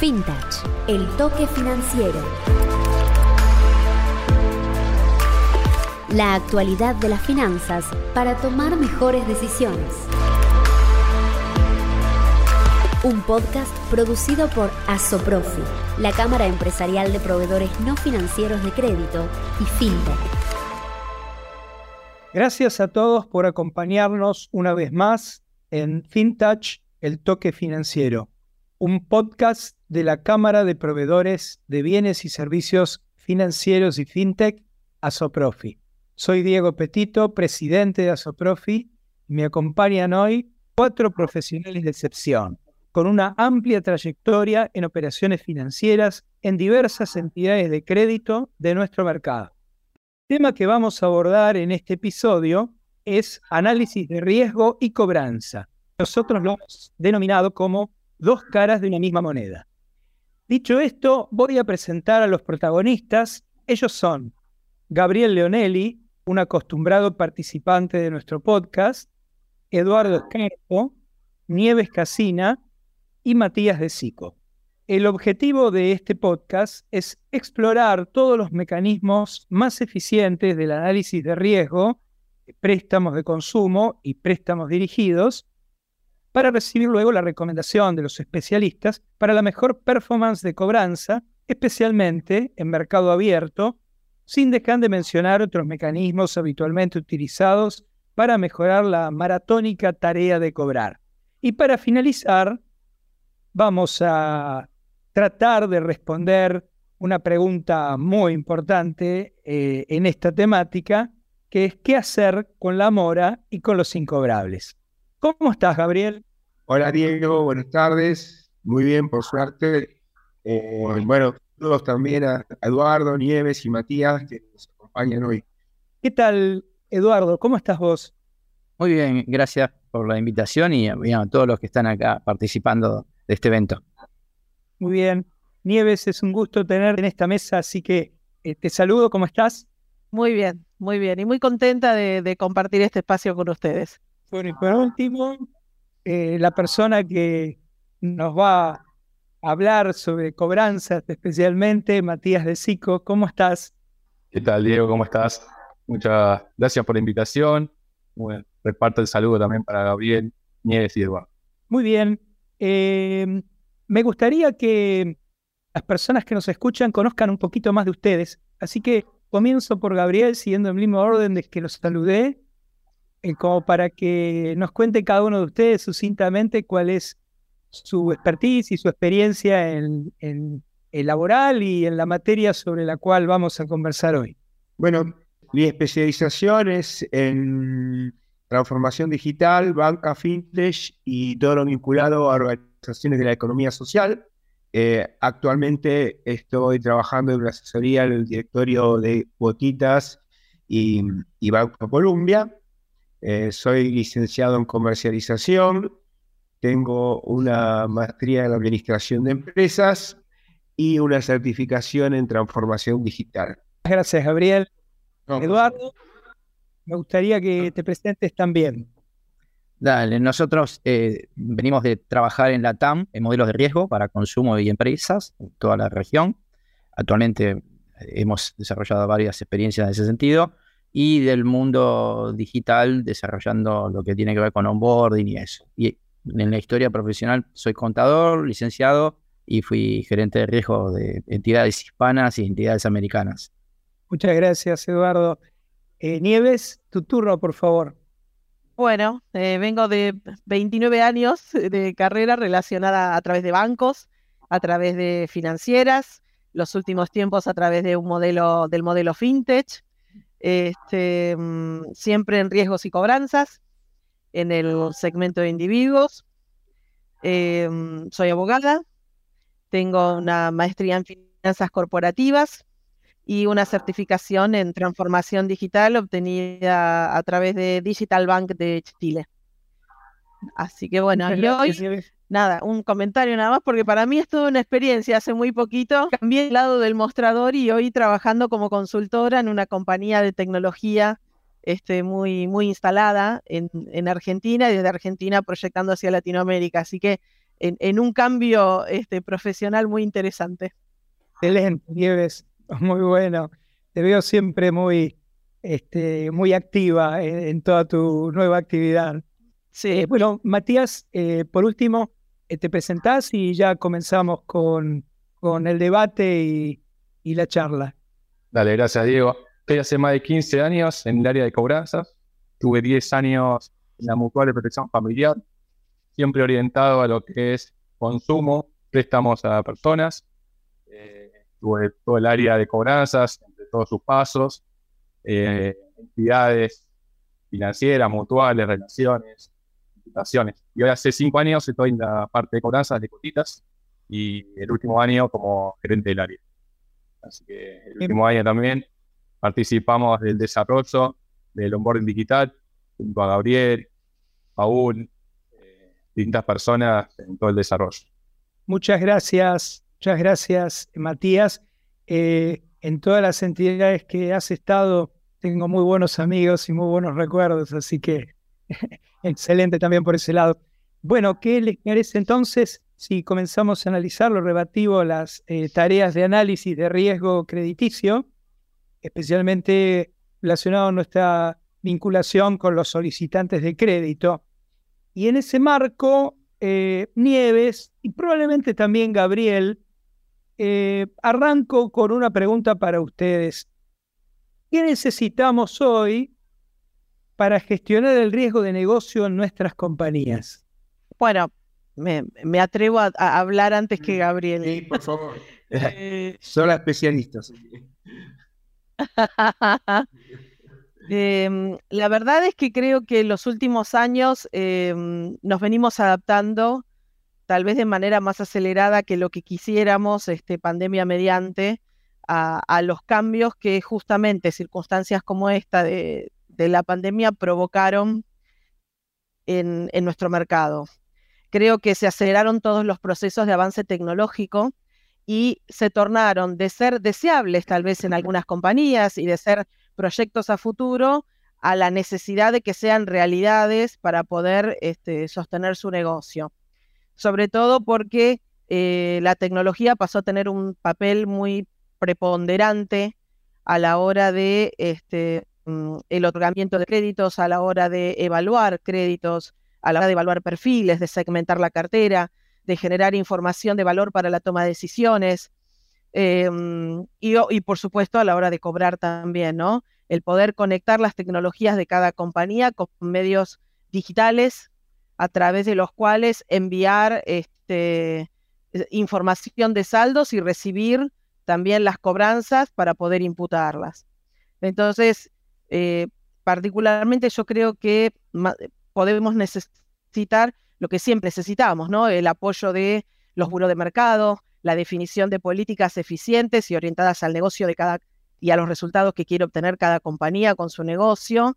FinTech, el toque financiero. La actualidad de las finanzas para tomar mejores decisiones. Un podcast producido por Asoprofi, la Cámara Empresarial de Proveedores No Financieros de Crédito y FinTech. Gracias a todos por acompañarnos una vez más en FinTouch, el toque financiero, un podcast de la Cámara de Proveedores de Bienes y Servicios Financieros y FinTech, Asoprofi. Soy Diego Petito, presidente de Asoprofi, me acompañan hoy cuatro profesionales de excepción, con una amplia trayectoria en operaciones financieras en diversas entidades de crédito de nuestro mercado. El tema que vamos a abordar en este episodio es análisis de riesgo y cobranza. Nosotros lo hemos denominado como dos caras de una misma moneda. Dicho esto, voy a presentar a los protagonistas. Ellos son Gabriel Leonelli, un acostumbrado participante de nuestro podcast, Eduardo Escarpo, Nieves Casina y Matías de Sico. El objetivo de este podcast es explorar todos los mecanismos más eficientes del análisis de riesgo, préstamos de consumo y préstamos dirigidos, para recibir luego la recomendación de los especialistas para la mejor performance de cobranza, especialmente en mercado abierto, sin dejar de mencionar otros mecanismos habitualmente utilizados para mejorar la maratónica tarea de cobrar. Y para finalizar, vamos a tratar de responder una pregunta muy importante eh, en esta temática, que es qué hacer con la mora y con los incobrables. ¿Cómo estás, Gabriel? Hola, Diego. Buenas tardes. Muy bien, por suerte. Eh, bueno, todos también a Eduardo, Nieves y Matías que nos acompañan hoy. ¿Qué tal, Eduardo? ¿Cómo estás vos? Muy bien, gracias por la invitación y a todos los que están acá participando de este evento. Muy bien. Nieves, es un gusto tener en esta mesa, así que eh, te saludo, ¿cómo estás? Muy bien, muy bien y muy contenta de compartir este espacio con ustedes. Bueno, y por último, eh, la persona que nos va a hablar sobre cobranzas, especialmente Matías de Sico. ¿Cómo estás? ¿Qué tal, Diego? ¿Cómo estás? Muchas gracias por la invitación. Bueno, reparto el saludo también para Gabriel, Nieves y Eduardo. Muy bien. Em, me gustaría que las personas que nos escuchan conozcan un poquito más de ustedes. Así que comienzo por Gabriel, siguiendo el mismo orden de que los saludé. Eh, como para que nos cuente cada uno de ustedes sucintamente cuál es su expertise y su experiencia en, en, laboral y en la materia sobre la cual vamos a conversar hoy. Bueno, mi especialización es en transformación digital, banca, fintech y todo lo vinculado a organizaciones de la economía social. Eh, actualmente estoy trabajando en una asesoría en el directorio de Cuotitas y, y Banco Colombia. Eh, soy licenciado en comercialización, tengo una maestría en administración de empresas y una certificación en transformación digital. Gracias, Gabriel. Eduardo, me gustaría que te presentes también. Dale, nosotros eh, venimos de trabajar en la TAM, en modelos de riesgo para consumo y empresas, en toda la región. Actualmente hemos desarrollado varias experiencias en ese sentido y del mundo digital desarrollando lo que tiene que ver con onboarding y eso. Y en la historia profesional soy contador, licenciado y fui gerente de riesgo de entidades hispanas y entidades americanas. Muchas gracias, Eduardo. Eh, Nieves, tu turno, por favor. Bueno, eh, vengo de 29 años de carrera relacionada a través de bancos, a través de financieras, los últimos tiempos a través de un modelo del modelo fintech, este, mm, siempre en riesgos y cobranzas, en el segmento de individuos. Em, soy abogada, tengo una maestría en finanzas corporativas y una certificación en transformación digital obtenida a través de Digital Bank de Chile. Así que bueno, y hoy nada, un comentario nada más, porque para mí es toda una experiencia. Hace muy poquito cambié el lado del mostrador y hoy trabajando como consultora en una compañía de tecnología este, muy, muy instalada en, Argentina y desde Argentina proyectando hacia Latinoamérica. Así que en, un cambio este, profesional muy interesante. Excelente, Nieves, muy bueno. Te veo siempre muy, este, muy activa en, toda tu nueva actividad. Sí. Bueno, Matías, eh, por último, eh, te presentás y ya comenzamos con, con el debate y, la charla. Dale, gracias, Diego. Estoy hace más de 15 años en el área de cobranzas. Tuve 10 años en la Mutual de Protección Familiar, siempre orientado a lo que es consumo, préstamos a personas. Eh, tuve todo el área de cobranzas, entre todos sus pasos, entidades financieras, mutuales, relaciones, Y hoy hace cinco años estoy en la parte de cobranzas de cotitas y el último año como gerente del área. Así que el último año también participamos del desarrollo del onboarding digital junto a Gabriel, Paul, eh, distintas personas en todo el desarrollo. Muchas gracias, muchas gracias, Matías. Eh, en todas las entidades que has estado, tengo muy buenos amigos y muy buenos recuerdos, así que excelente también por ese lado. Bueno, ¿qué les parece entonces si comenzamos a analizar lo relativo a las eh, tareas de análisis de riesgo crediticio, especialmente relacionado a nuestra vinculación con los solicitantes de crédito? Y en ese marco, eh, Nieves y probablemente también Gabriel, eh, arranco con una pregunta para ustedes. ¿Qué necesitamos hoy para gestionar el riesgo de negocio en nuestras compañías? Bueno, me, atrevo a, hablar antes que mm, Gabriel. Sí, por favor. Eh, Son las especialistas. Em, la verdad es que creo que en los últimos años em, nos venimos adaptando, tal vez de manera más acelerada que lo que quisiéramos, este, pandemia mediante, a, los cambios que justamente circunstancias como esta de, la pandemia provocaron en, nuestro mercado. Creo que se aceleraron todos los procesos de avance tecnológico y se tornaron de ser deseables tal vez en algunas compañías y de ser proyectos a futuro a la necesidad de que sean realidades para poder este, sostener su negocio. Sobre todo porque eh, la tecnología pasó a tener un papel muy preponderante a la hora de este, el otorgamiento de créditos, a la hora de evaluar créditos, a la hora de evaluar perfiles, de segmentar la cartera, de generar información de valor para la toma de decisiones, Em, y, por supuesto a la hora de cobrar también, ¿no? El poder conectar las tecnologías de cada compañía con medios digitales a través de los cuales enviar este, información de saldos y recibir también las cobranzas para poder imputarlas. Entonces, eh, particularmente yo creo que podemos necesitar lo que siempre necesitamos, ¿no? El apoyo de los buros de mercado, la definición de políticas eficientes y orientadas al negocio de cada y a los resultados que quiere obtener cada compañía con su negocio.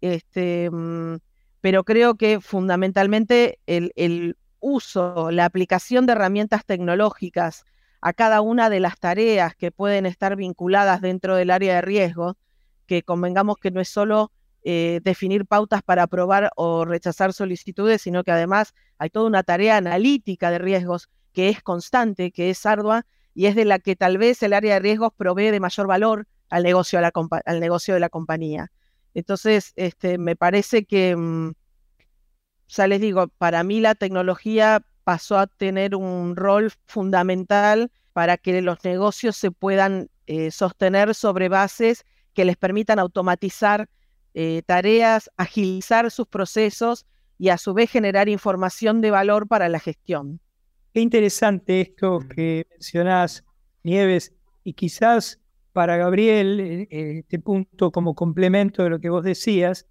Este, mm, pero creo que fundamentalmente el, el uso, la aplicación de herramientas tecnológicas a cada una de las tareas que pueden estar vinculadas dentro del área de riesgo, que convengamos que no es solo eh, definir pautas para aprobar o rechazar solicitudes, sino que además hay toda una tarea analítica de riesgos que es constante, que es ardua y es de la que tal vez el área de riesgos provee de mayor valor al negocio, al negocio de la compañía. Entonces, este, me parece que, mm, ya les digo, para mí la tecnología pasó a tener un rol fundamental para que los negocios se puedan eh, sostener sobre bases que les permitan automatizar eh, tareas, agilizar sus procesos y a su vez generar información de valor para la gestión. Qué interesante esto que mencionás, Nieves, y quizás para Gabriel, eh, eh, este punto como complemento de lo que vos decías,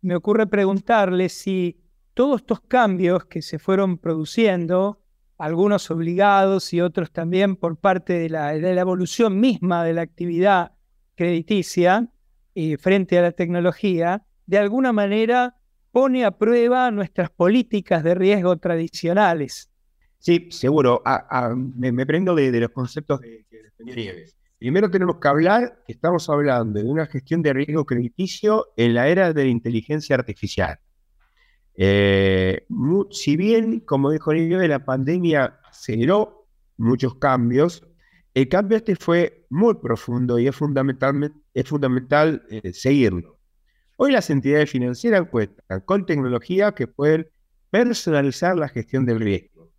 me ocurre preguntarle si todos estos cambios que se fueron produciendo, algunos obligados y otros también por parte de la, evolución misma de la actividad crediticia eh, frente a la tecnología, de alguna manera pone a prueba nuestras políticas de riesgo tradicionales. Sí, seguro. me, prendo de, los conceptos de, de Primero tenemos que hablar, estamos hablando de una gestión de riesgo crediticio en la era de la inteligencia artificial. Eh, si bien, como dijo Nieve, la pandemia aceleró muchos cambios, el cambio este fue muy profundo y es, es fundamental eh, seguirlo. Hoy las entidades financieras cuentan con tecnología que pueden personalizar la gestión del riesgo.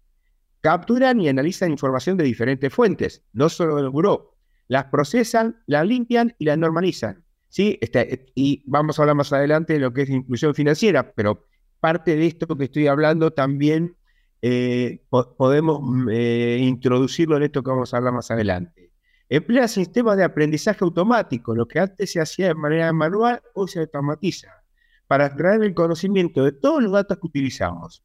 Capturan y analizan información de diferentes fuentes, no solo del buró. Las procesan, las limpian y las normalizan. ¿sí? Este, y vamos a hablar más adelante de lo que es inclusión financiera, pero parte de esto que estoy hablando también eh, podemos mm, eh, introducirlo en esto que vamos a hablar más adelante. Emplea sistemas de aprendizaje automático, lo que antes se hacía de manera manual, hoy se automatiza, para extraer el conocimiento de todos los datos que utilizamos.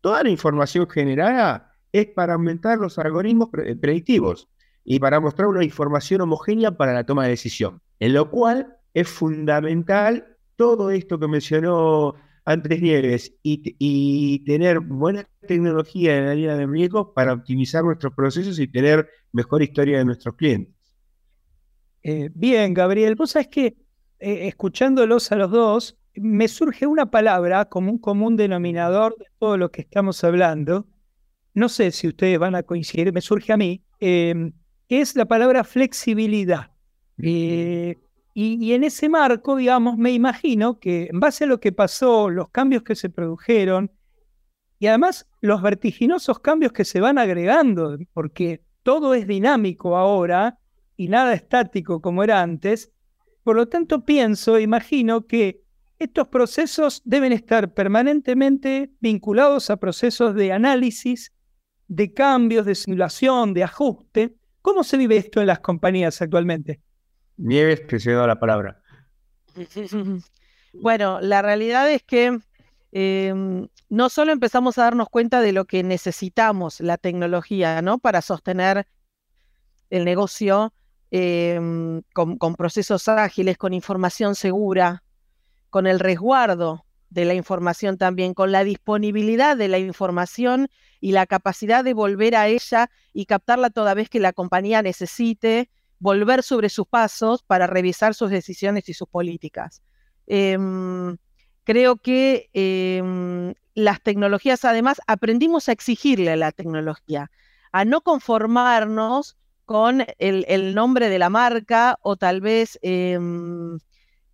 Toda la información generada es para aumentar los algoritmos predictivos y para mostrar una información homogénea para la toma de decisión, en lo cual es fundamental todo esto que mencionó Andrés Nieves y, tener buena tecnología en la línea de riesgo para optimizar nuestros procesos y tener mejor historia de nuestros clientes. Eh, bien, Gabriel, vos sabés que eh, escuchándolos a los dos, me surge una palabra como un común denominador de todo lo que estamos hablando. No sé si ustedes van a coincidir, me surge a mí, que es la palabra flexibilidad. Eh, y, en ese marco, digamos, me imagino que en base a lo que pasó, los cambios que se produjeron y además los vertiginosos cambios que se van agregando, porque todo es dinámico ahora y nada estático como era antes, por lo tanto pienso, imagino que estos procesos deben estar permanentemente vinculados a procesos de análisis, de cambios, de simulación, de ajuste. ¿Cómo se vive esto en las compañías actualmente? Nieves, cedo la palabra. Bueno, la realidad es que em, no solo empezamos a darnos cuenta de lo que necesitamos la tecnología, ¿no? Para sostener el negocio em, con, procesos ágiles, con información segura, con el resguardo de la información también, con la disponibilidad de la información y la capacidad de volver a ella y captarla toda vez que la compañía necesite volver sobre sus pasos para revisar sus decisiones y sus políticas. Em, creo que em, las tecnologías, además, aprendimos a exigirle a la tecnología, a no conformarnos con el, nombre de la marca o tal vez, em,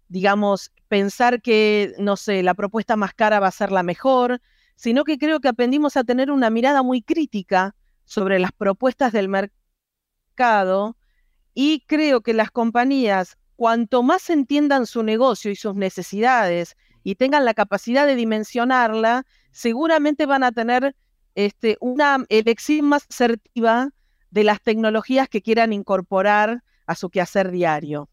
digamos, pensar que, no sé, la propuesta más cara va a ser la mejor, sino que creo que aprendimos a tener una mirada muy crítica sobre las propuestas del mercado y creo que las compañías, cuanto más entiendan su negocio y sus necesidades y tengan la capacidad de dimensionarla, seguramente van a tener este, una elección más asertiva de las tecnologías que quieran incorporar a su quehacer diario.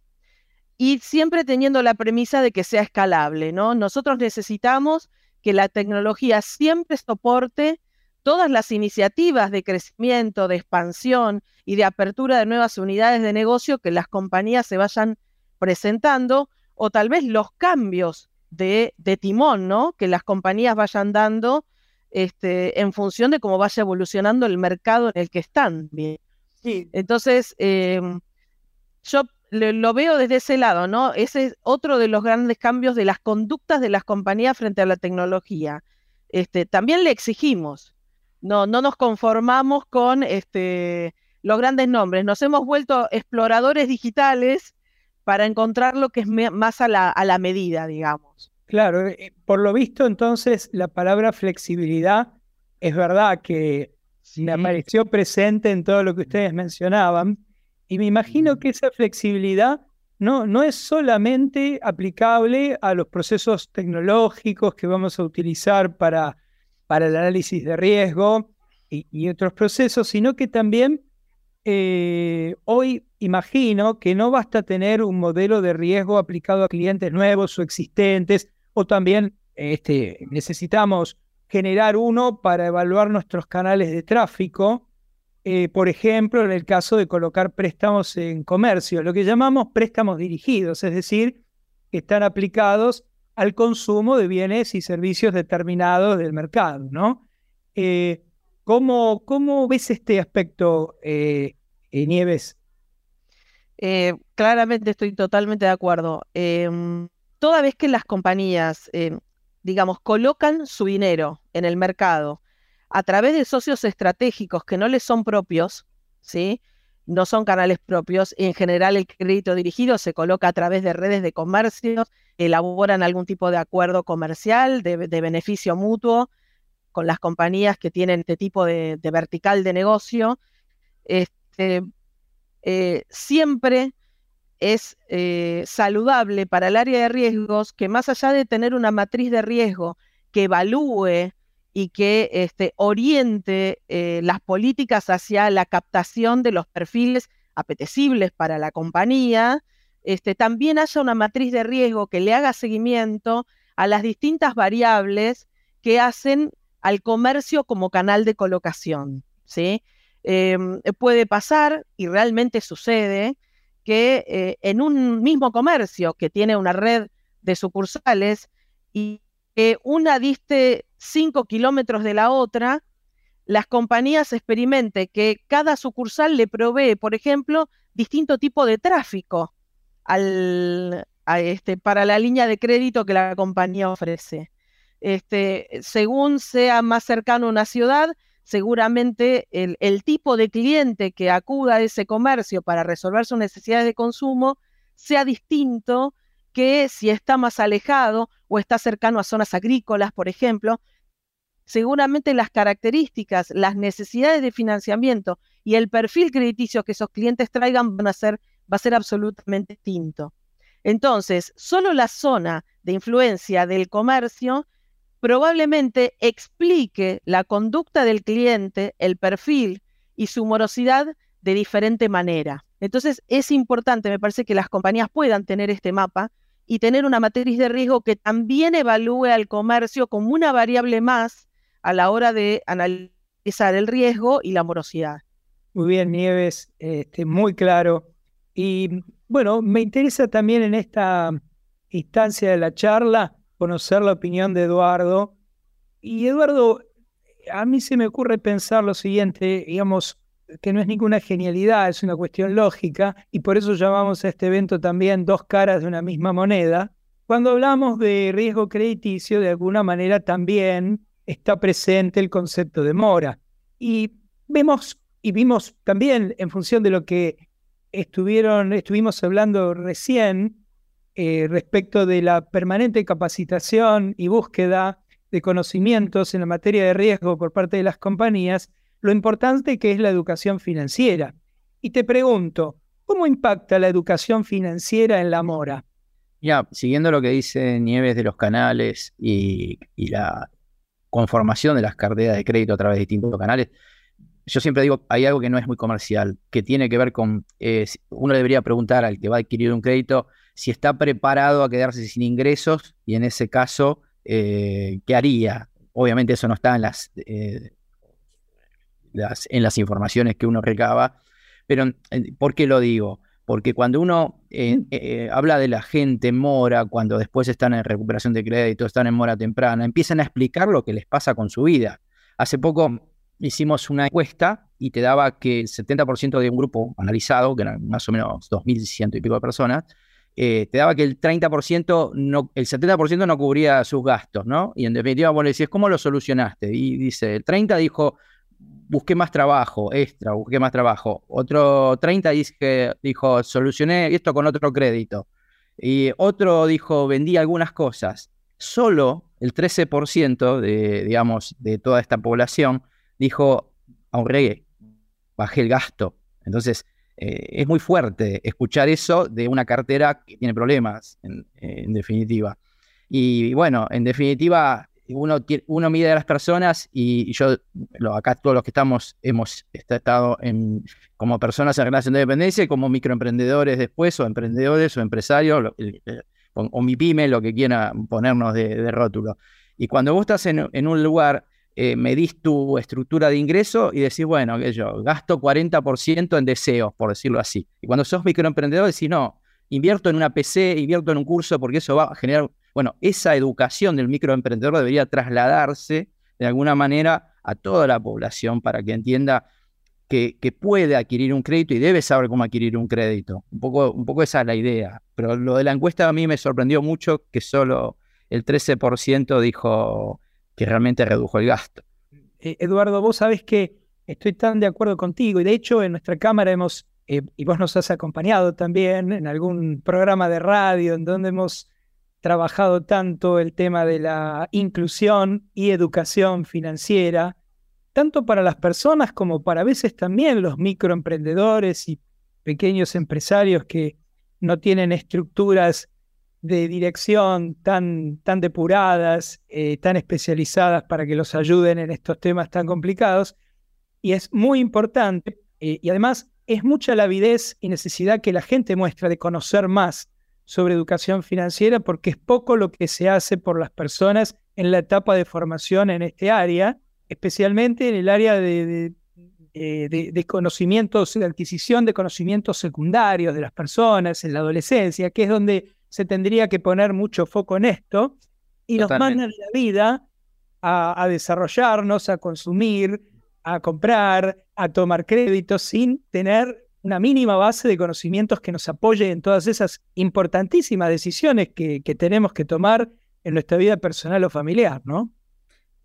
Y siempre teniendo la premisa de que sea escalable, ¿no? Nosotros necesitamos que la tecnología siempre soporte todas las iniciativas de crecimiento, de expansión y de apertura de nuevas unidades de negocio que las compañías se vayan presentando o tal vez los cambios de, timón, ¿no? Que las compañías vayan dando este, en función de cómo vaya evolucionando el mercado en el que están. Bien. Entonces, em, yo lo veo desde ese lado, ¿no? Ese es otro de los grandes cambios de las conductas de las compañías frente a la tecnología. Este, también le exigimos, no, no nos conformamos con este, los grandes nombres, nos hemos vuelto exploradores digitales para encontrar lo que es más a la, a la medida, digamos. Claro, eh, por lo visto entonces la palabra flexibilidad es verdad que me apareció presente en todo lo que ustedes mencionaban y me imagino que esa flexibilidad no, no es solamente aplicable a los procesos tecnológicos que vamos a utilizar para para el análisis de riesgo y, otros procesos, sino que también eh, hoy imagino que no basta tener un modelo de riesgo aplicado a clientes nuevos o existentes, o también este, necesitamos generar uno para evaluar nuestros canales de tráfico, eh, por ejemplo, en el caso de colocar préstamos en comercio, lo que llamamos préstamos dirigidos, es decir, que están aplicados al consumo de bienes y servicios determinados del mercado, ¿no? Eh, ¿cómo, ¿cómo, ves este aspecto, eh, eh Nieves? Claramente estoy totalmente de acuerdo. Em, toda vez que las compañías digamos, colocan su dinero en el mercado a través de socios estratégicos que no les son propios, ¿sí? No son canales propios. En general, el crédito dirigido se coloca a través de redes de comercio, elaboran algún tipo de acuerdo comercial de, beneficio mutuo con las compañías que tienen este tipo de, vertical de negocio. Este, eh, siempre es eh, saludable para el área de riesgos que más allá de tener una matriz de riesgo que evalúe y que este, oriente eh, las políticas hacia la captación de los perfiles apetecibles para la compañía, este, también haya una matriz de riesgo que le haga seguimiento a las distintas variables que hacen al comercio como canal de colocación. ¿sí? Em, puede pasar, y realmente sucede, que eh, en un mismo comercio que tiene una red de sucursales y que una diste 5 kilómetros de la otra, las compañías experimenten que cada sucursal le provee, por ejemplo, distinto tipo de tráfico al, este, para la línea de crédito que la compañía ofrece. Este, según sea más cercano a una ciudad, seguramente el, el, tipo de cliente que acuda a ese comercio para resolver sus necesidades de consumo sea distinto que si está más alejado o está cercano a zonas agrícolas, por ejemplo, seguramente las características, las necesidades de financiamiento y el perfil crediticio que esos clientes traigan van a ser, va a ser absolutamente distinto. Entonces, solo la zona de influencia del comercio probablemente explique la conducta del cliente, el perfil y su morosidad de diferente manera. Entonces, es importante, me parece, que las compañías puedan tener este mapa y tener una matriz de riesgo que también evalúe al comercio como una variable más a la hora de analizar el riesgo y la morosidad. Muy bien, Nieves, este, muy claro. Y bueno, me interesa también en esta instancia de la charla conocer la opinión de Eduardo. Y Eduardo, a mí se me ocurre pensar lo siguiente, digamos, que no es ninguna genialidad, es una cuestión lógica, y por eso llamamos a este evento también dos caras de una misma moneda. Cuando hablamos de riesgo crediticio, de alguna manera también está presente el concepto de mora. Y vemos y vimos también en función de lo que estuvieron, estuvimos hablando recién eh, respecto de la permanente capacitación y búsqueda de conocimientos en la materia de riesgo por parte de las compañías, lo importante que es la educación financiera. Y te pregunto, ¿cómo impacta la educación financiera en la mora? Ya, siguiendo lo que dice Nieves de los canales y, la conformación de las carteras de crédito a través de distintos canales, yo siempre digo, hay algo que no es muy comercial, que tiene que ver con, uno debería preguntar al que va a adquirir un crédito si está preparado a quedarse sin ingresos y en ese caso, eh, ¿qué haría? Obviamente eso no está en las eh, en las informaciones que uno recaba. Pero, ¿por qué lo digo? Porque cuando uno eh, eh, habla de la gente mora, cuando después están en recuperación de crédito, están en mora temprana, empiezan a explicar lo que les pasa con su vida. Hace poco hicimos una encuesta y te daba que el 70% de un grupo analizado, que eran más o menos 2.100 y pico de personas, eh, te daba que el 30%, no, el 70% no cubría sus gastos, ¿no? Y en definitiva vos le decís, ¿cómo lo solucionaste? Y dice, el 30 dijo, busqué más trabajo, extra, busqué más trabajo. Otro 30 dijo, solucioné esto con otro crédito. Y otro dijo, vendí algunas cosas. Solo el 13% de, digamos, de toda esta población dijo, ahorré, bajé el gasto. Entonces, eh, es muy fuerte escuchar eso de una cartera que tiene problemas, en definitiva. Y bueno, en definitiva, uno, mide a las personas y, yo, acá todos los que estamos, hemos estado como personas en relación de dependencia y como microemprendedores después, o emprendedores o empresarios, o, mi pyme, lo que quiera ponernos de, rótulo. Y cuando vos estás en, un lugar, eh, medís tu estructura de ingreso y decís, bueno, que yo gasto 40% en deseos, por decirlo así. Y cuando sos microemprendedor decís, no, invierto en una PC, invierto en un curso porque eso va a generar bueno, esa educación del microemprendedor debería trasladarse de alguna manera a toda la población para que entienda que, puede adquirir un crédito y debe saber cómo adquirir un crédito. Un poco, un poco esa es la idea. Pero lo de la encuesta a mí me sorprendió mucho que solo el 13% dijo que realmente redujo el gasto. Eh, Eduardo, vos sabés que estoy tan de acuerdo contigo y de hecho en nuestra cámara hemos, eh, y vos nos has acompañado también en algún programa de radio en donde hemos trabajado tanto el tema de la inclusión y educación financiera, tanto para las personas como para a veces también los microemprendedores y pequeños empresarios que no tienen estructuras de dirección tan, tan depuradas, eh, tan especializadas para que los ayuden en estos temas tan complicados. Y es muy importante, eh, y además es mucha la avidez y necesidad que la gente muestra de conocer más sobre educación financiera, porque es poco lo que se hace por las personas en la etapa de formación en este área, especialmente en el área de, de, de, de conocimientos, de adquisición de conocimientos secundarios de las personas en la adolescencia, que es donde se tendría que poner mucho foco en esto y nos mandan la vida a, desarrollarnos, a consumir, a comprar, a tomar créditos sin tener una mínima base de conocimientos que nos apoye en todas esas importantísimas decisiones que, tenemos que tomar en nuestra vida personal o familiar, ¿no?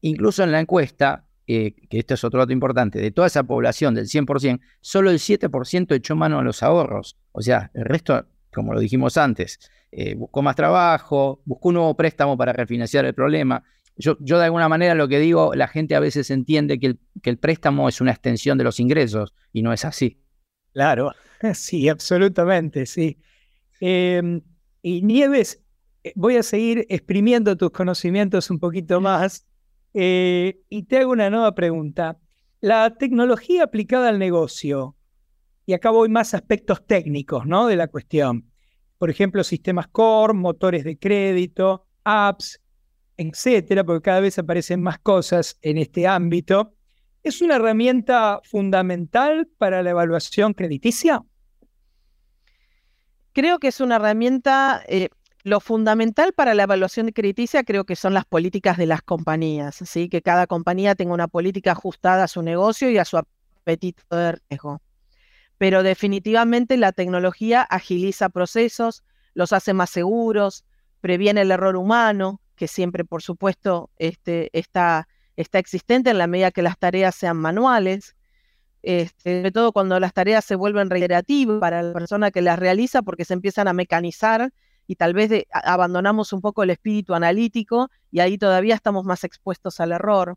Incluso en la encuesta, eh, que esto es otro dato importante, de toda esa población del 100%, solo el 7% echó mano a los ahorros. O sea, el resto, como lo dijimos antes, eh, buscó más trabajo, buscó un nuevo préstamo para refinanciar el problema. Yo, yo, de alguna manera lo que digo, la gente a veces entiende que el, que el préstamo es una extensión de los ingresos y no es así. Claro, sí, absolutamente, sí. Em, y Nieves, eh, voy a seguir exprimiendo tus conocimientos un poquito más eh, y te hago una nueva pregunta. La tecnología aplicada al negocio, y acá voy más aspectos técnicos ¿no? de la cuestión por ejemplo, sistemas core, motores de crédito, apps, etcétera, porque cada vez aparecen más cosas en este ámbito. ¿Es una herramienta fundamental para la evaluación crediticia? Creo que es una herramienta, eh, lo fundamental para la evaluación crediticia creo que son las políticas de las compañías, ¿sí? que cada compañía tenga una política ajustada a su negocio y a su apetito de riesgo pero definitivamente la tecnología agiliza procesos, los hace más seguros, previene el error humano, que siempre, por supuesto, este, está, está existente en la medida que las tareas sean manuales, este, sobre todo cuando las tareas se vuelven reiterativas para la persona que las realiza porque se empiezan a mecanizar y tal vez abandonamos un poco el espíritu analítico y ahí todavía estamos más expuestos al error.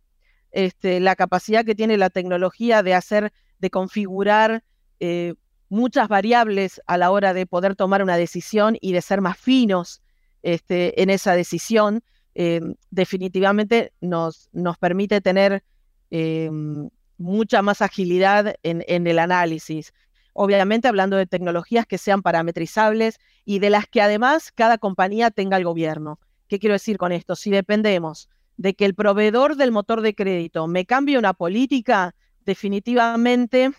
Este, la capacidad que tiene la tecnología de hacer, de configurar eh, muchas variables a la hora de poder tomar una decisión y de ser más finos este, en esa decisión, eh, definitivamente nos, nos, permite tener eh, mucha más agilidad en, en, el análisis. Obviamente hablando de tecnologías que sean parametrizables y de las que además cada compañía tenga el gobierno. ¿Qué quiero decir con esto? Si dependemos de que el proveedor del motor de crédito me cambie una política, definitivamente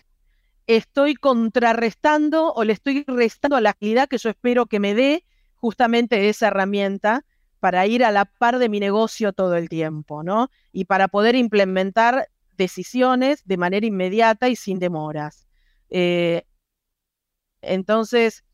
estoy contrarrestando o le estoy restando a la agilidad que yo espero que me dé justamente esa herramienta para ir a la par de mi negocio todo el tiempo, ¿no? Y para poder implementar decisiones de manera inmediata y sin demoras. Eh, entonces,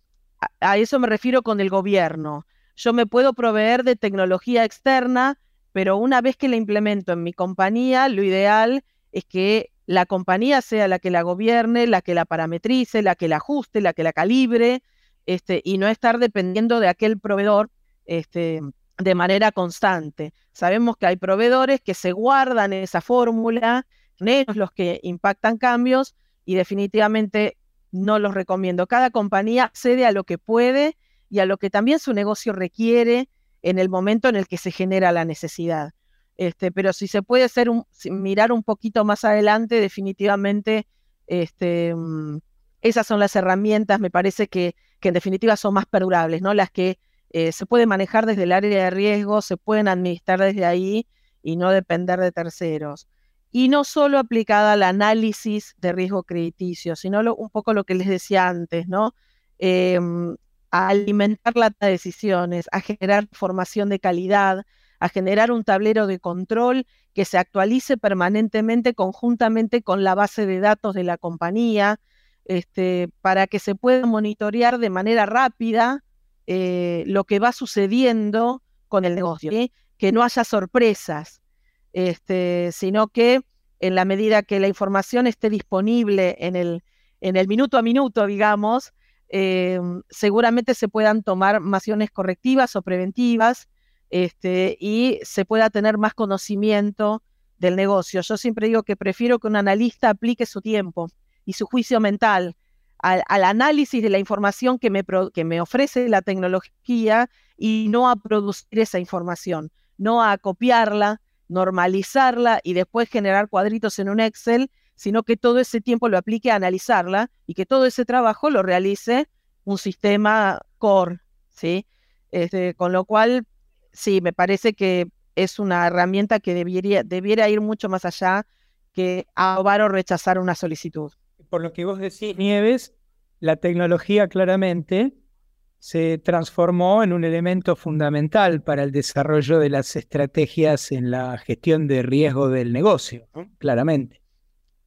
a, a eso me refiero con el gobierno. Yo me puedo proveer de tecnología externa, pero una vez que la implemento en mi compañía, lo ideal es que la compañía sea la que la gobierne, la que la parametrice, la que la ajuste, la que la calibre, este, y no estar dependiendo de aquel proveedor este, de manera constante. Sabemos que hay proveedores que se guardan esa fórmula, son ellos los que impactan cambios y definitivamente no los recomiendo. Cada compañía cede a lo que puede y a lo que también su negocio requiere en el momento en el que se genera la necesidad. Este, pero si se puede hacer un, mirar un poquito más adelante, definitivamente este, mm, esas son las herramientas, me parece que, que, en definitiva son más perdurables, ¿no? Las que eh, se pueden manejar desde el área de riesgo, se pueden administrar desde ahí y no depender de terceros. Y no solo aplicada al análisis de riesgo crediticio, sino un poco lo que les decía antes, ¿no? Em, a alimentar las decisiones, a generar formación de calidad, a generar un tablero de control que se actualice permanentemente conjuntamente con la base de datos de la compañía, este, para que se pueda monitorear de manera rápida eh, lo que va sucediendo con el negocio, que no haya sorpresas, este, sino que en la medida que la información esté disponible en el, en el minuto a minuto, digamos, eh, seguramente se puedan tomar acciones correctivas o preventivas este, y se pueda tener más conocimiento del negocio. Yo siempre digo que prefiero que un analista aplique su tiempo y su juicio mental al, análisis de la información que me, que me ofrece la tecnología y no a producir esa información, no a copiarla, normalizarla y después generar cuadritos en un Excel, sino que todo ese tiempo lo aplique a analizarla y que todo ese trabajo lo realice un sistema core, ¿sí? Este, con lo cual, sí, me parece que es una herramienta que debería, debiera ir mucho más allá que aprobar o rechazar una solicitud. Por lo que vos decís, Nieves, la tecnología claramente se transformó en un elemento fundamental para el desarrollo de las estrategias en la gestión de riesgo del negocio, claramente.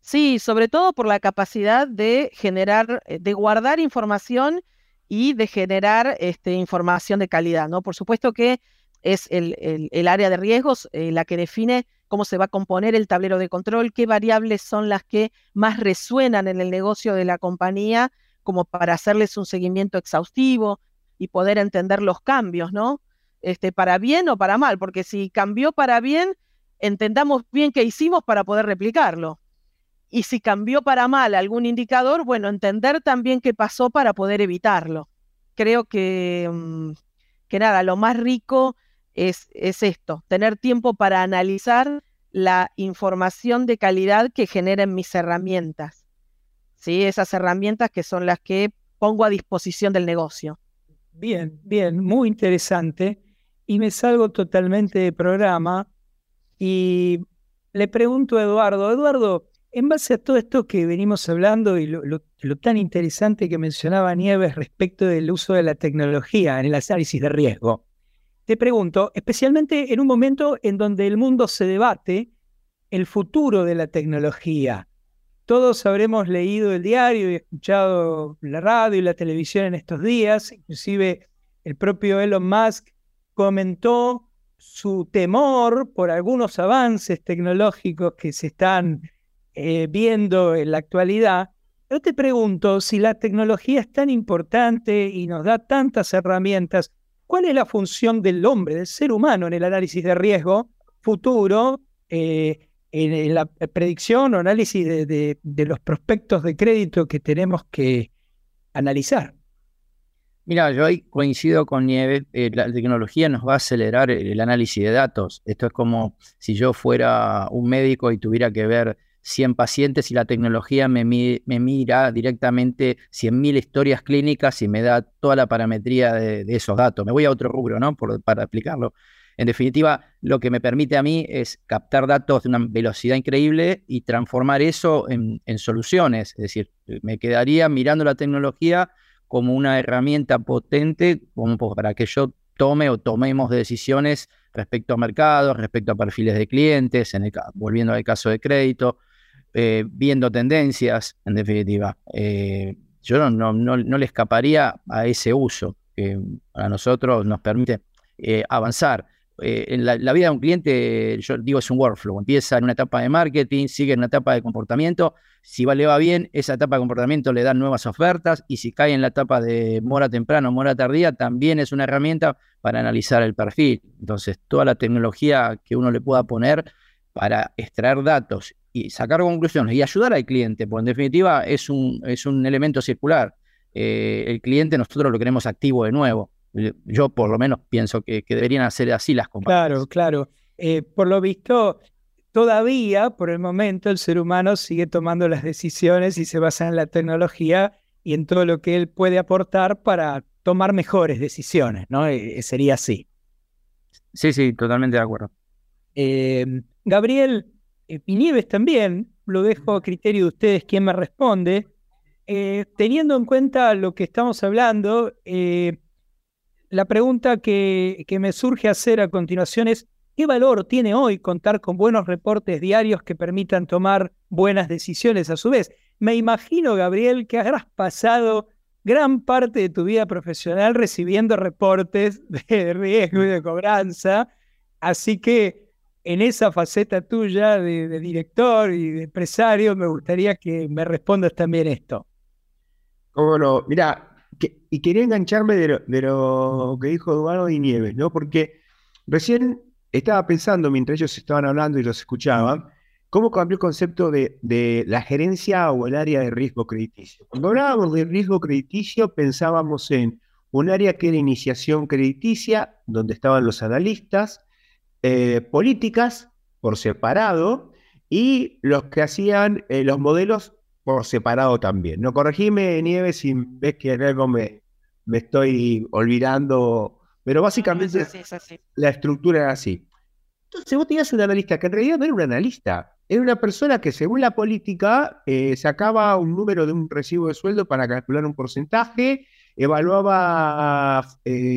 Sí, sobre todo por la capacidad de generar, eh, de guardar información y de generar este, información de calidad, ¿no? Por supuesto que es el, área de riesgos eh, la que define cómo se va a componer el tablero de control, qué variables son las que más resuenan en el negocio de la compañía, como para hacerles un seguimiento exhaustivo y poder entender los cambios, ¿no? Este, para bien o para mal, porque si cambió para bien, entendamos bien qué hicimos para poder replicarlo. Y si cambió para mal algún indicador, bueno, entender también qué pasó para poder evitarlo. Creo que, mm, que nada, lo más rico es, esto, tener tiempo para analizar la información de calidad que generen mis herramientas. ¿sí? Esas herramientas que son las que pongo a disposición del negocio. Bien, bien, muy interesante. Y me salgo totalmente de programa y le pregunto a Eduardo, Eduardo, en base a todo esto que venimos hablando y lo, lo, tan interesante que mencionaba Nieves respecto del uso de la tecnología en el análisis de riesgo, te pregunto, especialmente en un momento en donde el mundo se debate el futuro de la tecnología. Todos habremos leído el diario y escuchado la radio y la televisión en estos días, inclusive el propio Elon Musk comentó su temor por algunos avances tecnológicos que se están eh, viendo en la actualidad. Yo te pregunto, si la tecnología es tan importante y nos da tantas herramientas, ¿Cuál es la función del hombre, del ser humano en el análisis de riesgo futuro, eh, en, la predicción o análisis de, los prospectos de crédito que tenemos que analizar? Mira, yo ahí coincido con Nieves, eh, la tecnología nos va a acelerar el, análisis de datos. Esto es como si yo fuera un médico y tuviera que ver 100 pacientes y la tecnología me, mira directamente 100.000 historias clínicas y me da toda la parametría de, esos datos. Me voy a otro rubro, ¿no? para explicarlo. En definitiva, lo que me permite a mí es captar datos de una velocidad increíble y transformar eso en, soluciones. Es decir, me quedaría mirando la tecnología como una herramienta potente como para que yo tome o tomemos decisiones respecto a mercados, respecto a perfiles de clientes, en volviendo al caso de crédito, eh, viendo tendencias, en definitiva. Eh, yo no, no, le escaparía a ese uso que a nosotros nos permite eh, avanzar. en la, vida de un cliente, yo digo, es un workflow. Empieza en una etapa de marketing, sigue en una etapa de comportamiento. Si le va bien, esa etapa de comportamiento le da nuevas ofertas y si cae en la etapa de mora temprano, mora tardía, también es una herramienta para analizar el perfil. Entonces, toda la tecnología que uno le pueda poner para extraer datos y sacar conclusiones y ayudar al cliente, porque en definitiva es un, es un elemento circular. Eh, el cliente nosotros lo queremos activo de nuevo. Yo por lo menos pienso que, deberían hacer así las compañías. Claro, claro. Eh, por lo visto, todavía, por el momento, el ser humano sigue tomando las decisiones y se basa en la tecnología y en todo lo que él puede aportar para tomar mejores decisiones, ¿no? Eh, sería así. Sí, sí, totalmente de acuerdo. Gabriel, eh, y Nieves también, lo dejo a criterio de ustedes quién me responde. Eh, teniendo en cuenta lo que estamos hablando, eh, la pregunta que, que, me surge hacer a continuación es, ¿qué valor tiene hoy contar con buenos reportes diarios que permitan tomar buenas decisiones a su vez? Me imagino, Gabriel, que habrás pasado gran parte de tu vida profesional recibiendo reportes de riesgo y de cobranza. Así que en esa faceta tuya de, director y de empresario, me gustaría que me respondas también esto. Cómo no, mira, y quería engancharme de lo, que dijo Eduardo y Nieves, ¿no? Porque recién estaba pensando mientras ellos estaban hablando y los escuchaban, cómo cambió el concepto de, de, la gerencia o el área de riesgo crediticio. Cuando hablábamos de riesgo crediticio, pensábamos en un área que era iniciación crediticia, donde estaban los analistas, eh, políticas por separado y los que hacían eh, los modelos por separado también. No corregime, Nieves, si ves que algo me, me estoy olvidando, pero básicamente la estructura era así. Entonces vos tenías un analista que en realidad no era un analista, era una persona que según la política eh, sacaba un número de un recibo de sueldo para calcular un porcentaje, evaluaba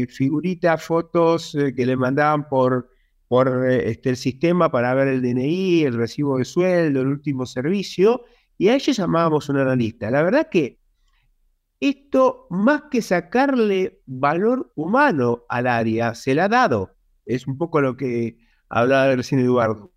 figuritas, fotos que le mandaban por por eh, este, el sistema para ver el DNI, el recibo de sueldo, el último servicio, y a ellos llamábamos un analista. La verdad que esto, más que sacarle valor humano al área, se le ha dado. Es un poco lo que hablaba recién Eduardo.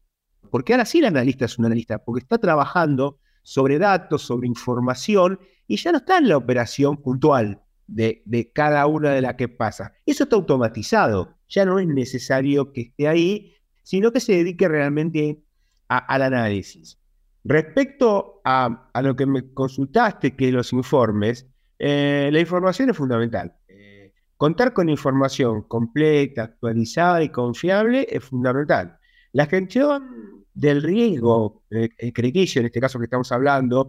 Porque ahora sí el analista es un analista, porque está trabajando sobre datos, sobre información, y ya no está en la operación puntual de, de cada una de las que pasa. Eso está automatizado ya no es necesario que esté ahí, sino que se dedique realmente al análisis. Respecto a, lo que me consultaste, que los informes, eh, la información es fundamental. Eh, contar con información completa, actualizada y confiable es fundamental. La gestión del riesgo eh, crediticio, en este caso que estamos hablando,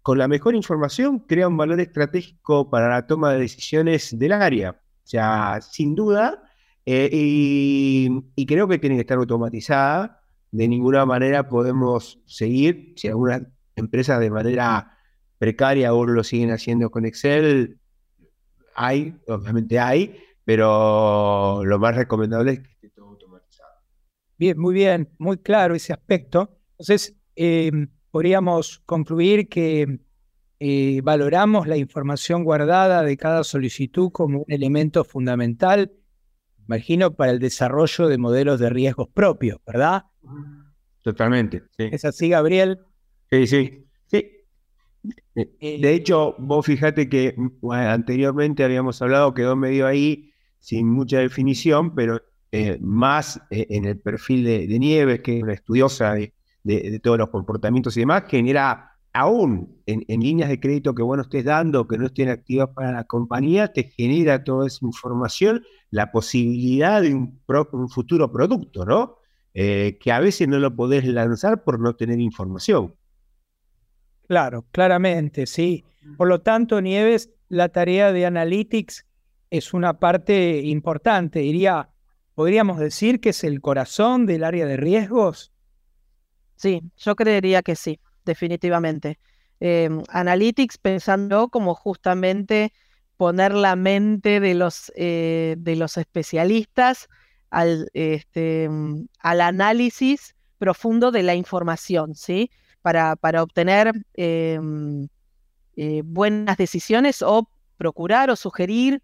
con la mejor información crea un valor estratégico para la toma de decisiones del área. O sea, sin duda, eh, y, creo que tiene que estar automatizada. De ninguna manera podemos seguir, si algunas empresas de manera precaria aún lo siguen haciendo con Excel, hay, obviamente hay, pero lo más recomendable es que esté todo automatizado. Bien, muy bien, muy claro ese aspecto. Entonces, em, podríamos concluir que eh, valoramos la información guardada de cada solicitud como un elemento fundamental, imagino, para el desarrollo de modelos de riesgos propios, ¿verdad? Totalmente. Sí. ¿Es así, Gabriel? Sí, sí. sí. Eh, de hecho, vos fíjate que anteriormente habíamos hablado, quedó medio ahí sin mucha definición, pero eh, más en el perfil de, Nieves, que es una estudiosa de, de, todos los comportamientos y demás, genera aún en, líneas de crédito que vos no estés dando, que no estén activas para la compañía, te genera toda esa información la posibilidad de un, futuro producto, ¿no? Eh, que a veces no lo podés lanzar por no tener información. Claro, claramente, sí. Por lo tanto, Nieves, la tarea de Analytics es una parte importante, diría, podríamos decir que es el corazón del área de riesgos. Sí, yo creería que sí definitivamente. Em, analytics pensando como justamente poner la mente de los, eh, de los especialistas al, este, mm, al, análisis profundo de la información, ¿sí? Para, para obtener em, eh, buenas decisiones o procurar o sugerir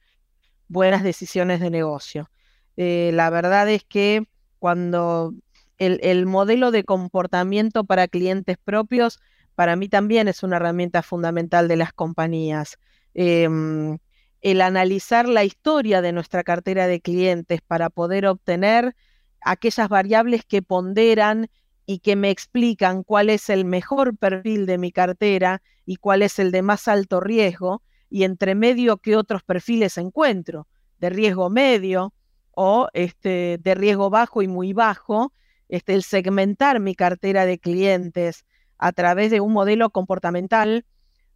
buenas decisiones de negocio. Eh, la verdad es que cuando el, modelo de comportamiento para clientes propios para mí también es una herramienta fundamental de las compañías. Em, el analizar la historia de nuestra cartera de clientes para poder obtener aquellas variables que ponderan y que me explican cuál es el mejor perfil de mi cartera y cuál es el de más alto riesgo y entre medio qué otros perfiles encuentro, de riesgo medio o este, de riesgo bajo y muy bajo, este, el segmentar mi cartera de clientes a través de un modelo comportamental,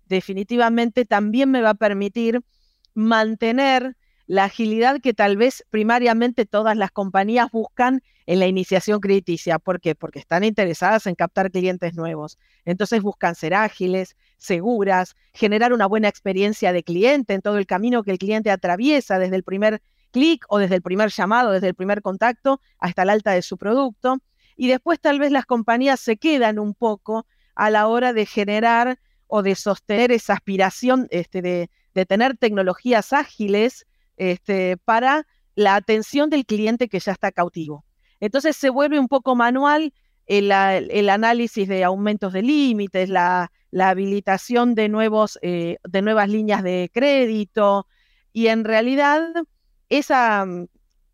definitivamente también me va a permitir mantener la agilidad que tal vez primariamente todas las compañías buscan en la iniciación crediticia. ¿Por qué? Porque están interesadas en captar clientes nuevos. Entonces buscan ser ágiles, seguras, generar una buena experiencia de cliente en todo el camino que el cliente atraviesa desde el primer clic o desde el primer llamado, desde el primer contacto hasta el alta de su producto. Y después tal vez las compañías se quedan un poco a la hora de generar o de sostener esa aspiración este, de, tener tecnologías ágiles este, para la atención del cliente que ya está cautivo. Entonces se vuelve un poco manual el, análisis de aumentos de límites, la, habilitación de, nuevos, eh, de nuevas líneas de crédito y en realidad esa,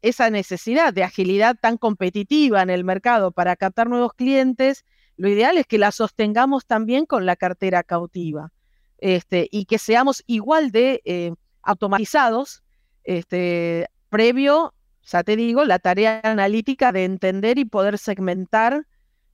esa necesidad de agilidad tan competitiva en el mercado para captar nuevos clientes, lo ideal es que la sostengamos también con la cartera cautiva este, y que seamos igual de eh, automatizados este, previo, ya te digo, la tarea analítica de entender y poder segmentar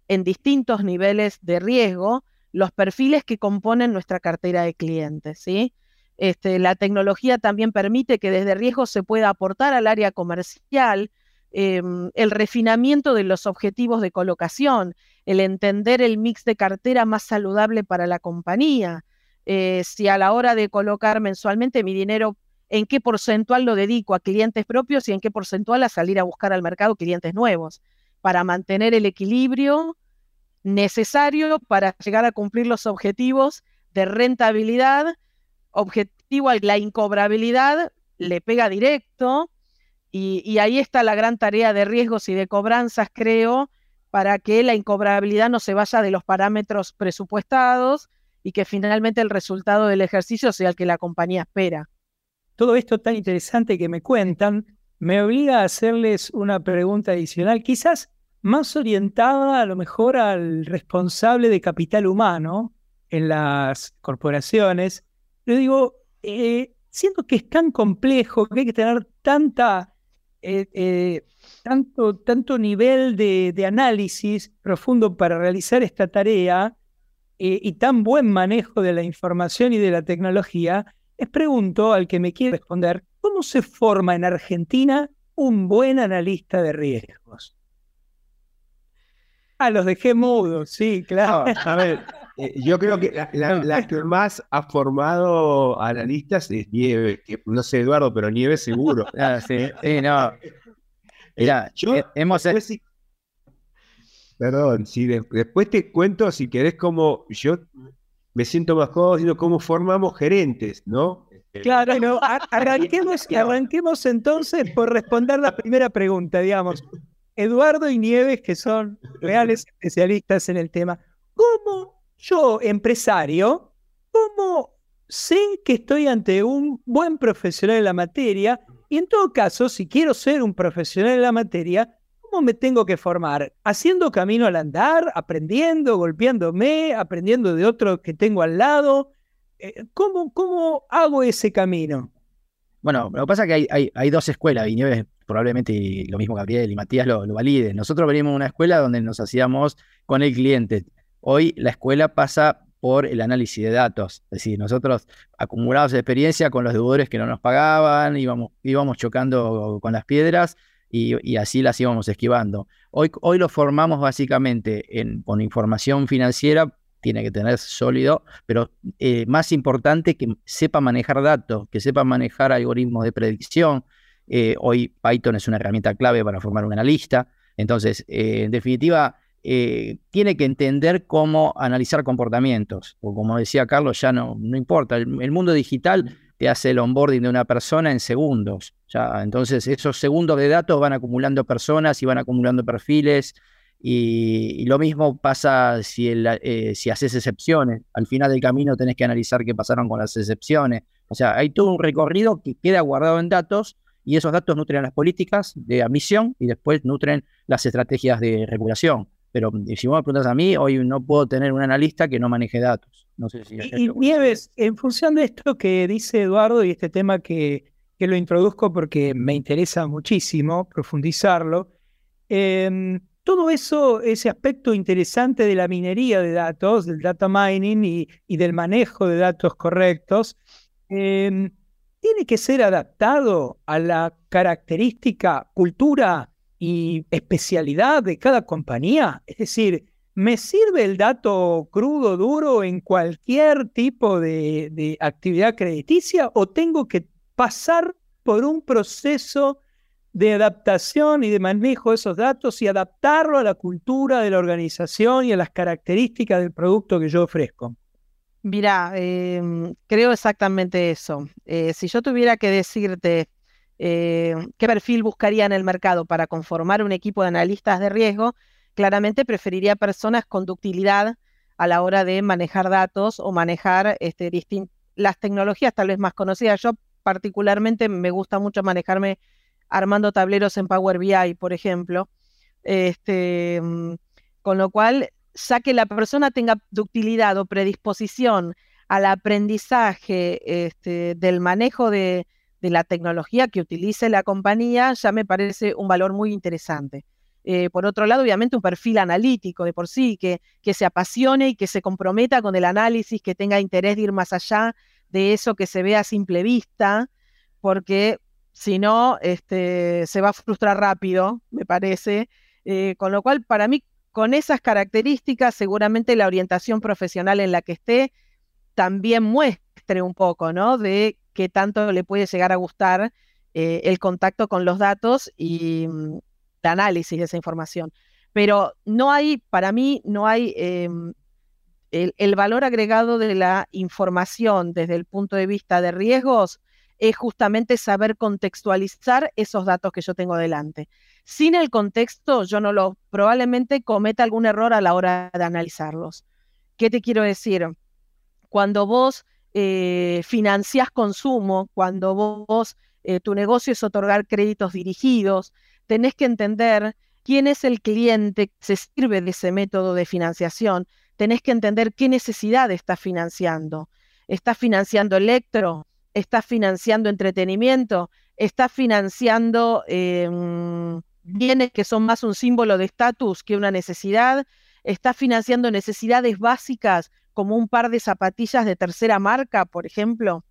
en distintos niveles de riesgo los perfiles que componen nuestra cartera de clientes, ¿sí? Este, la tecnología también permite que desde riesgo se pueda aportar al área comercial em, el refinamiento de los objetivos de colocación, el entender el mix de cartera más saludable para la compañía. Eh, si a la hora de colocar mensualmente mi dinero en qué porcentual lo dedico a clientes propios y en qué porcentual a salir a buscar al mercado clientes nuevos, para mantener el equilibrio necesario para llegar a cumplir los objetivos de rentabilidad, objetivo la incobrabilidad, le pega directo, y ahí está la gran tarea de riesgos y de cobranzas, creo, para que la incobrabilidad no se vaya de los parámetros presupuestados y que finalmente el resultado del ejercicio sea el que la compañía espera todo esto tan interesante que me cuentan me obliga a hacerles una pregunta adicional, quizás más orientada a lo mejor al responsable de capital humano en las corporaciones. Le digo, eh, siento que es tan complejo, que hay que tener tanta, eh, eh, tanto, tanto nivel de, de, análisis profundo para realizar esta tarea y tan buen manejo de la información y de la tecnología, les pregunto al que me quiere responder, ¿cómo se forma en Argentina un buen analista de riesgos? Ah, los dejé mudos, sí, claro. a ver, eh, yo creo que la, que más ha formado analistas es Nieve, que no sé Eduardo, pero Nieve seguro. Ah, sí, sí, no. Mira, yo eh, hemos... Perdón, si después te cuento si querés como yo me siento más cómodo diciendo cómo formamos gerentes, ¿no? Este, claro, no, arranquemos, arranquemos entonces por responder la primera pregunta, digamos. Eduardo y Nieves, que son reales especialistas en el tema, ¿cómo yo, empresario, cómo sé que estoy ante un buen profesional en la materia? Y en todo caso, si quiero ser un profesional en la materia, ¿Cómo me tengo que formar? ¿Haciendo camino al andar? ¿Aprendiendo? ¿Golpeándome? ¿Aprendiendo de otro que tengo al lado? Eh, ¿Cómo, cómo hago ese camino? Bueno, lo que pasa es que hay, hay, dos escuelas, y probablemente lo mismo Gabriel y Matías lo, lo validen. Nosotros venimos de una escuela donde nos hacíamos con el cliente. Hoy la escuela pasa por el análisis de datos. Es decir, nosotros acumulamos experiencia con los deudores que no nos pagaban, íbamos, chocando con las piedras y, así las íbamos esquivando. Hoy, hoy lo formamos básicamente en, con información financiera, tiene que tener sólido, pero eh, más importante que sepa manejar datos, que sepa manejar algoritmos de predicción. Eh, hoy Python es una herramienta clave para formar un analista. Entonces, eh, en definitiva, tiene que entender cómo analizar comportamientos. O como decía Carlos, ya no, no importa. el, mundo digital te hace el onboarding de una persona en segundos. Ya, entonces, esos segundos de datos van acumulando personas y van acumulando perfiles. Y, lo mismo pasa si, eh, si haces excepciones. Al final del camino tenés que analizar qué pasaron con las excepciones. O sea, hay todo un recorrido que queda guardado en datos y esos datos nutren las políticas de admisión y después nutren las estrategias de regulación. Pero si vos me preguntas a mí, hoy no puedo tener un analista que no maneje datos. No sé si y, Nieves, en función de esto que dice Eduardo y este tema que, que lo introduzco porque me interesa muchísimo profundizarlo, em, todo eso, ese aspecto interesante de la minería de datos, del data mining y, y del manejo de datos correctos, em, tiene que ser adaptado a la característica, cultura y especialidad de cada compañía. Es decir, ¿me sirve el dato crudo, duro en cualquier tipo de, actividad crediticia o tengo que pasar por un proceso de adaptación y de manejo de esos datos y adaptarlo a la cultura de la organización y a las características del producto que yo ofrezco? Mira, em, creo exactamente eso. Eh, si yo tuviera que decirte eh, qué perfil buscaría en el mercado para conformar un equipo de analistas de riesgo, claramente preferiría personas con ductilidad a la hora de manejar datos o manejar este, las tecnologías tal vez más conocidas. Yo particularmente me gusta mucho manejarme armando tableros en Power BI, por ejemplo. Este, con lo cual, ya que la persona tenga ductilidad o predisposición al aprendizaje este, del manejo de, la tecnología que utilice la compañía, ya me parece un valor muy interesante. Eh, por otro lado, obviamente un perfil analítico de por sí, que, que se apasione y que se comprometa con el análisis, que tenga interés de ir más allá de eso que se ve a simple vista, porque si no, este, se va a frustrar rápido, me parece. Eh, con lo cual, para mí, con esas características, seguramente la orientación profesional en la que esté también muestre un poco, ¿no? De qué tanto le puede llegar a gustar eh, el contacto con los datos y mm, el análisis de esa información. Pero no hay, para mí, no hay em, el, valor agregado de la información desde el punto de vista de riesgos es justamente saber contextualizar esos datos que yo tengo delante. Sin el contexto, yo no lo, probablemente cometa algún error a la hora de analizarlos. ¿Qué te quiero decir? Cuando vos eh, financiás consumo, cuando vos, eh, tu negocio es otorgar créditos dirigidos, tenés que entender quién es el cliente que se sirve de ese método de financiación, tenés que entender qué necesidad está financiando. ¿Está financiando electro? está financiando entretenimiento, está financiando em, bienes que son más un símbolo de estatus que una necesidad, está financiando necesidades básicas como un par de zapatillas de tercera marca, por ejemplo.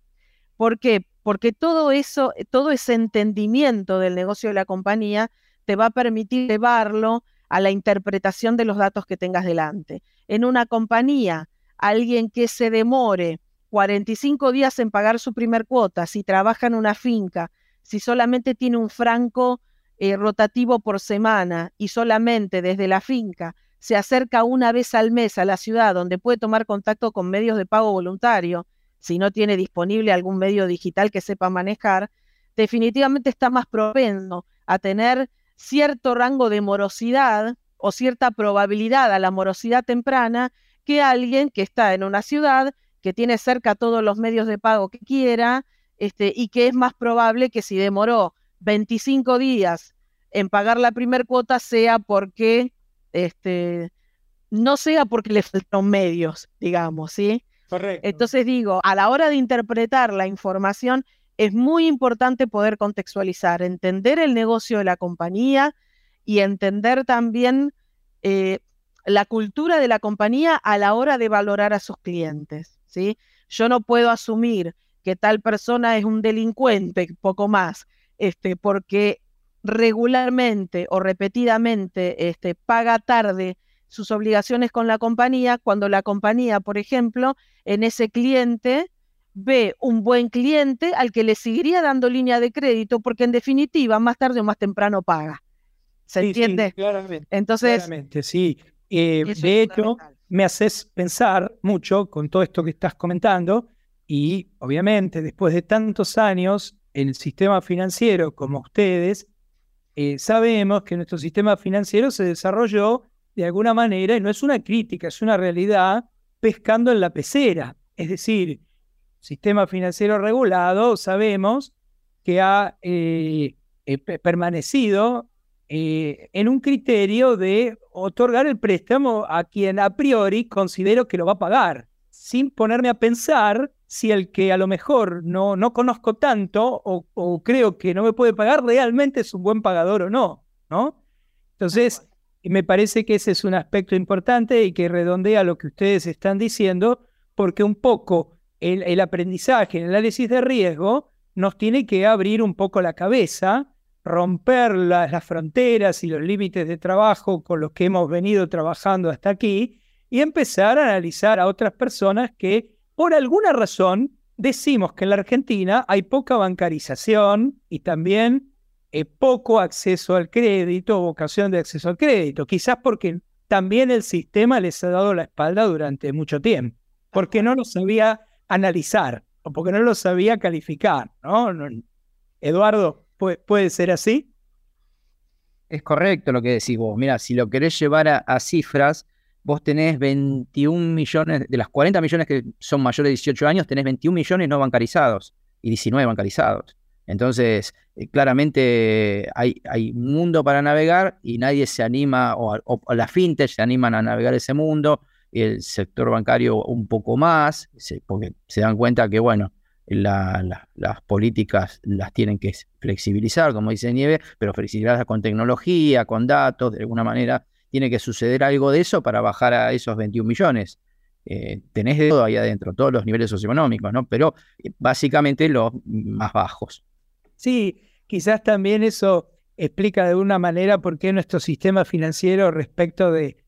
¿Por qué? Porque todo eso, todo ese entendimiento del negocio de la compañía te va a permitir llevarlo a la interpretación de los datos que tengas delante. En una compañía, alguien que se demore 45 días en pagar su primer cuota, si trabaja en una finca, si solamente tiene un franco eh, rotativo por semana y solamente desde la finca se acerca una vez al mes a la ciudad donde puede tomar contacto con medios de pago voluntario, si no tiene disponible algún medio digital que sepa manejar, definitivamente está más propenso a tener cierto rango de morosidad o cierta probabilidad a la morosidad temprana que alguien que está en una ciudad que tiene cerca todos los medios de pago que quiera, este, y que es más probable que si demoró 25 días en pagar la primer cuota sea porque, este, no sea porque le faltan medios, digamos, ¿sí? Correcto. Entonces digo, a la hora de interpretar la información, es muy importante poder contextualizar, entender el negocio de la compañía y entender también eh, la cultura de la compañía a la hora de valorar a sus clientes. Yo no puedo asumir que tal persona es un delincuente, poco más, este, porque regularmente o repetidamente este, paga tarde sus obligaciones con la compañía, cuando la compañía, por ejemplo, en ese cliente ve un buen cliente al que le seguiría dando línea de crédito, porque en definitiva, más tarde o más temprano paga. ¿Se entiende? claramente. Entonces, claramente, sí. Eh, de hecho, me haces pensar mucho con todo esto que estás comentando y obviamente después de tantos años, el sistema financiero como ustedes, eh, sabemos que nuestro sistema financiero se desarrolló de alguna manera, y no es una crítica, es una realidad, pescando en la pecera. Es decir, sistema financiero regulado, sabemos que ha eh, eh, permanecido en un criterio de otorgar el préstamo a quien a priori considero que lo va a pagar, sin ponerme a pensar si el que a lo mejor no, no conozco tanto o, creo que no me puede pagar realmente es un buen pagador o no, ¿no? Entonces, me parece que ese es un aspecto importante y que redondea lo que ustedes están diciendo, porque un poco el, el aprendizaje, el análisis de riesgo, nos tiene que abrir un poco la cabeza romper las fronteras y los límites de trabajo con los que hemos venido trabajando hasta aquí y empezar a analizar a otras personas que por alguna razón decimos que en la Argentina hay poca bancarización y también eh, poco acceso al crédito vocación de acceso al crédito, quizás porque también el sistema les ha dado la espalda durante mucho tiempo. porque no lo sabía analizar o porque no lo sabía calificar, ¿no? Eduardo, ¿puede, ser así? Es correcto lo que decís vos. Mira, si lo querés llevar a, cifras, vos tenés 21 millones, de las 40 millones que son mayores de 18 años, tenés 21 millones no bancarizados y 19 bancarizados. Entonces, eh, claramente hay, hay, un mundo para navegar y nadie se anima, o, o, las fintech se animan a navegar ese mundo, y el sector bancario un poco más, porque se dan cuenta que, bueno, las políticas las tienen que flexibilizar, como dice Nieve, pero flexibilizarlas con tecnología, con datos, de alguna manera tiene que suceder algo de eso para bajar a esos 21 millones. Eh, tenés de todo ahí adentro, todos los niveles socioeconómicos, ¿no? Pero eh, básicamente los más bajos. Sí, quizás también eso explica de alguna manera por qué nuestro sistema financiero respecto de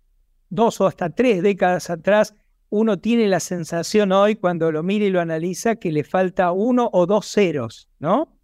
dos o hasta tres décadas atrás, uno tiene la sensación hoy cuando lo mira y lo analiza que le falta uno o dos ceros, ¿no?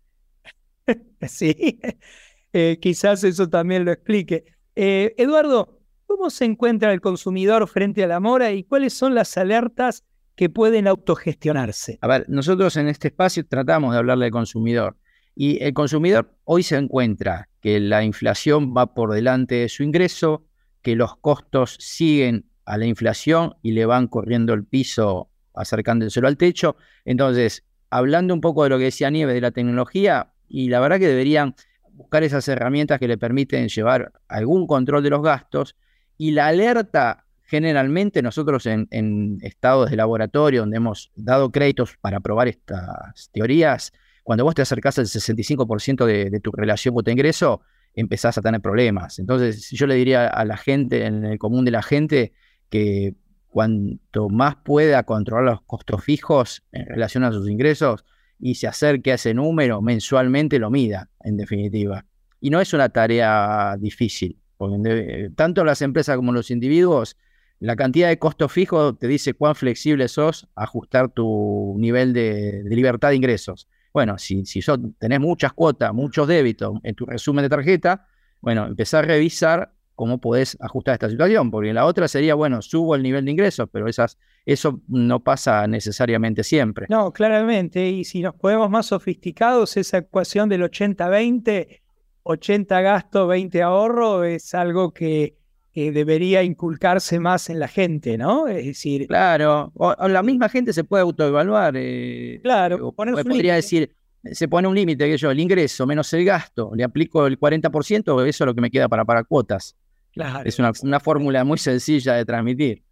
sí, eh, quizás eso también lo explique. Eh, Eduardo, ¿cómo se encuentra el consumidor frente a la mora y cuáles son las alertas que pueden autogestionarse? A ver, nosotros en este espacio tratamos de hablarle al consumidor. Y el consumidor hoy se encuentra que la inflación va por delante de su ingreso, que los costos siguen a la inflación y le van corriendo el piso acercándoselo al techo. Entonces, hablando un poco de lo que decía Nieves de la tecnología, y la verdad que deberían buscar esas herramientas que le permiten llevar algún control de los gastos y la alerta generalmente nosotros en, estados de laboratorio donde hemos dado créditos para probar estas teorías, cuando vos te acercás al 65% de, de, tu relación cuota-ingreso, empezás a tener problemas. Entonces, yo le diría a la gente, en el común de la gente, que cuanto más pueda controlar los costos fijos en relación a sus ingresos y se acerque a ese número mensualmente, lo mida, en definitiva. Y no es una tarea difícil, porque tanto las empresas como los individuos, la cantidad de costos fijos te dice cuán flexible sos ajustar tu nivel de, libertad de ingresos. Bueno, si, si tenés muchas cuotas, muchos débitos en tu resumen de tarjeta, bueno, empezar a revisar cómo podés ajustar esta situación, porque la otra sería, bueno, subo el nivel de ingresos, pero esas, eso no pasa necesariamente siempre. No, claramente, y si nos podemos más sofisticados, esa ecuación del 80-20, 80 gasto, 20 ahorro, es algo que, debería inculcarse más en la gente, ¿no? Es decir... Claro, o, la misma gente se puede autoevaluar. Eh, claro, podría decir, se pone un límite, que yo, el ingreso menos el gasto, le aplico el 40%, eso es lo que me queda para pagar cuotas. Claro. Es una, una fórmula muy sencilla de transmitir.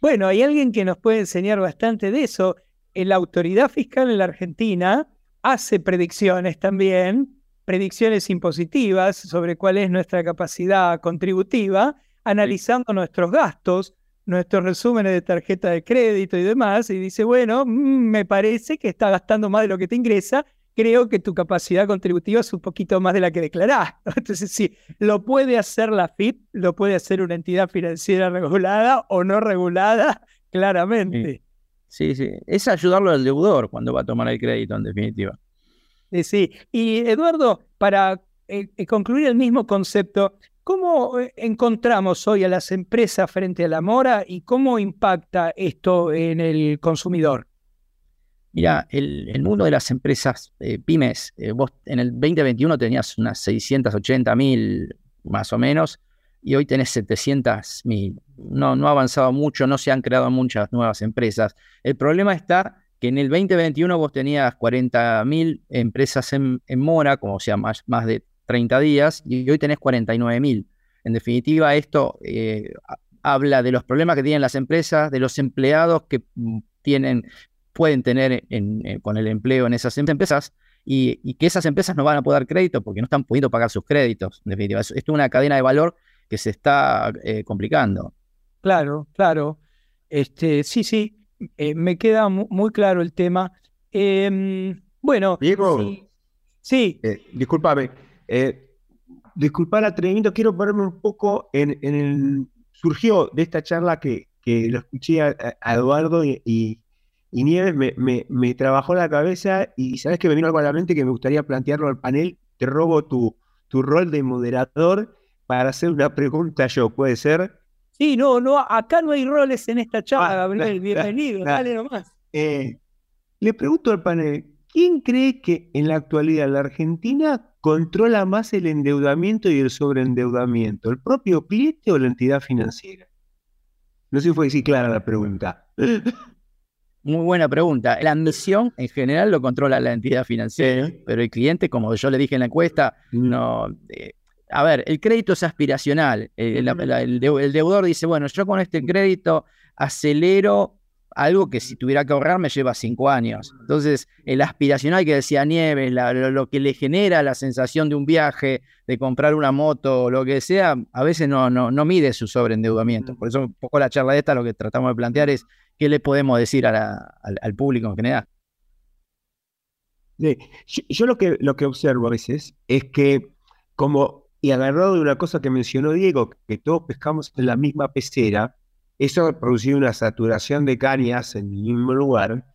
Bueno, hay alguien que nos puede enseñar bastante de eso. La autoridad fiscal en la Argentina hace predicciones también, predicciones impositivas sobre cuál es nuestra capacidad contributiva, analizando nuestros gastos, nuestros resúmenes de tarjeta de crédito y demás, y dice, bueno, mm, me parece que está gastando más de lo que te ingresa, creo que tu capacidad contributiva es un poquito más de la que declarás. Entonces, sí, lo puede hacer la FIP, lo puede hacer una entidad financiera regulada o no regulada, claramente. Sí, sí, es ayudarlo al deudor cuando va a tomar el crédito, en definitiva. Sí, sí. Y Eduardo, para eh, eh, concluir el mismo concepto, ¿Cómo eh, encontramos hoy a las empresas frente a la mora y cómo impacta esto en el consumidor? Mira, el, mundo de las empresas eh, pymes, eh, vos en el 2021 tenías unas 680 mil más o menos y hoy tenés 700 mil. No, no ha avanzado mucho, no se han creado muchas nuevas empresas. El problema está que en el 2021 vos tenías 40 mil empresas en, mora, como sea más, más de 30 días y hoy tenés 49 mil. En definitiva, esto eh, habla de los problemas que tienen las empresas, de los empleados que mm, tienen, pueden tener eh, con el empleo en esas empresas y, que esas empresas no van a poder dar crédito porque no están pudiendo pagar sus créditos. En definitiva, esto es una cadena de valor que se está eh, complicando. Claro, claro. Este, sí, sí, me queda muy claro el tema. Em, bueno, Diego, sí. discúlpame, eh, disculpa el atrevimiento, quiero ponerme un poco en, el... Surgió de esta charla que, que lo escuché a, Eduardo y, y, Nieves, me, me, trabajó la cabeza y sabes que me vino algo a la mente que me gustaría plantearlo al panel. Te robo tu, tu rol de moderador para hacer una pregunta yo, ¿puede ser? Sí, no, no, acá no hay roles en esta charla, Ah, Gabriel. Bienvenido, da- dale nomás. Eh, le pregunto al panel, ¿quién cree que en la actualidad la Argentina controla más el endeudamiento y el sobreendeudamiento? ¿El propio cliente o la entidad financiera? No sé si fue así clara la pregunta. Muy buena pregunta. La admisión en general lo controla la entidad financiera, Sí. pero el cliente, como yo le dije en la encuesta, no. eh, a ver, el crédito es aspiracional. El deudor dice, bueno, yo con este crédito acelero algo que si tuviera que ahorrar me lleva cinco años. Entonces, el aspiracional que decía Nieves, la- lo, lo que le genera la sensación de un viaje, de comprar una moto o lo que sea, a veces no, no, no mide su sobreendeudamiento. Por eso un poco la charla de esta lo que tratamos de plantear es qué le podemos decir a la- al, al público en general. Sí, Yo, yo lo, que, lo que observo a veces es que, como, y agarrado de una cosa que mencionó Diego, que todos pescamos en la misma pecera, eso ha producido una saturación de cañas en el mismo lugar,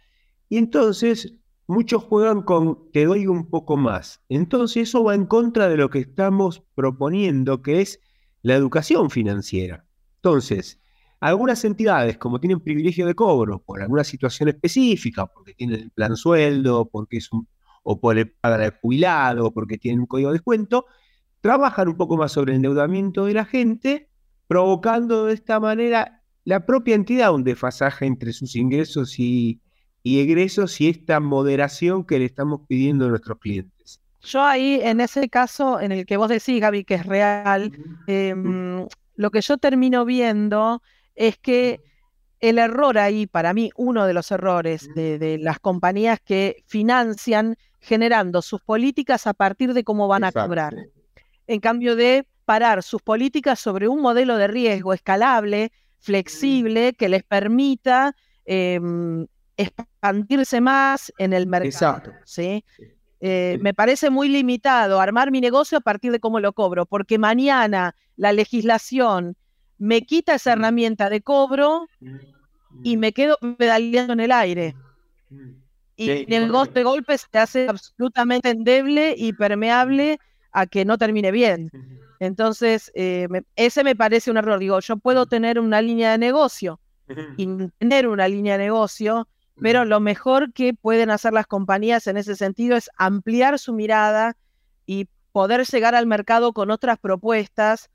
y entonces muchos juegan con te doy un poco más. Entonces eso va en contra de lo que estamos proponiendo, que es la educación financiera. Entonces, algunas entidades, como tienen privilegio de cobro por alguna situación específica, porque tienen el plan sueldo, porque es un, o por el pagar jubilado, porque tienen un código de descuento, trabajan un poco más sobre el endeudamiento de la gente, provocando de esta manera la propia entidad un desfasaje entre sus ingresos y, y egresos y esta moderación que le estamos pidiendo a nuestros clientes. Yo ahí, en ese caso, en el que vos decís, Gaby, que es real, em, lo que yo termino viendo es que el error ahí, para mí, uno de los errores de, de las compañías que financian generando sus políticas a partir de cómo van a cobrar. En cambio de parar sus políticas sobre un modelo de riesgo escalable, flexible, que les permita em, expandirse más en el mercado. Exacto. ¿sí? Eh, me parece muy limitado armar mi negocio a partir de cómo lo cobro, porque mañana la legislación me quita esa herramienta de cobro y me quedo pedaleando en el aire. Y Sí, el negocio de golpe se hace absolutamente endeble y permeable a que no termine bien. Entonces, eh, me- ese me parece un error. Digo, yo puedo tener una línea de negocio y tener una línea de negocio, pero lo mejor que pueden hacer las compañías en ese sentido es ampliar su mirada y poder llegar al mercado con otras propuestas